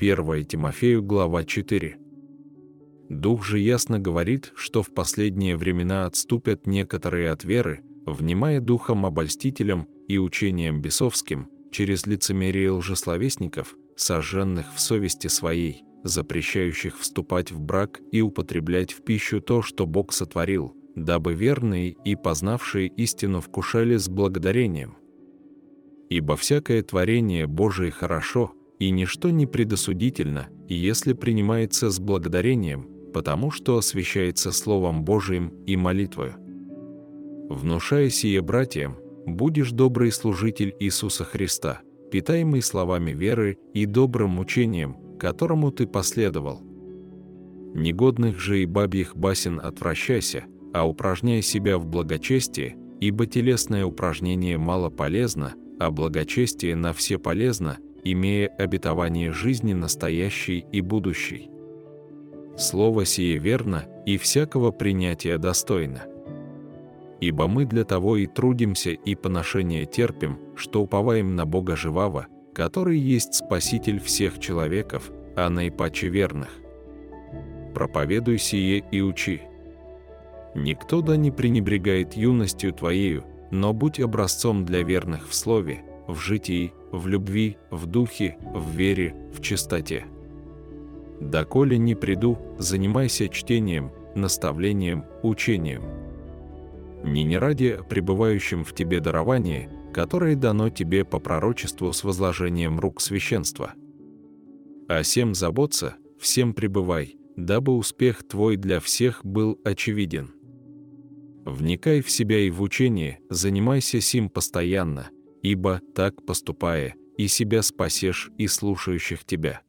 1 Тимофею, глава 4. Дух же ясно говорит, что в последние времена отступят некоторые от веры, внимая духом обольстителям и учением бесовским, через лицемерие лжесловесников, сожженных в совести своей, запрещающих вступать в брак и употреблять в пищу то, что Бог сотворил, дабы верные и познавшие истину вкушали с благодарением. Ибо всякое творение Божие хорошо, и ничто не предосудительно, если принимается с благодарением, потому что освящается Словом Божиим и молитвою. Внушая сие братьям, будешь добрый служитель Иисуса Христа, питаемый словами веры и добрым учением, которому ты последовал. Негодных же и бабьих басен отвращайся, а упражняй себя в благочестии, ибо телесное упражнение мало полезно, а благочестие на все полезно, имея обетование жизни настоящей и будущей. Слово сие верно и всякого принятия достойно. Ибо мы для того и трудимся и поношение терпим, что уповаем на Бога живого, который есть Спаситель всех человеков, а наипаче верных. Проповедуй сие и учи. Никто да не пренебрегает юностью твоею, но будь образцом для верных в слове, в житии, в любви, в духе, в вере, в чистоте. Доколе не приду, занимайся чтением, наставлением, учением. Не не ради пребывающим в тебе дарование, которое дано тебе по пророчеству с возложением рук священства. А всем заботься, всем пребывай, дабы успех твой для всех был очевиден. Вникай в себя и в учение, занимайся сим постоянно, ибо, так поступая, и себя спасешь и слушающих тебя.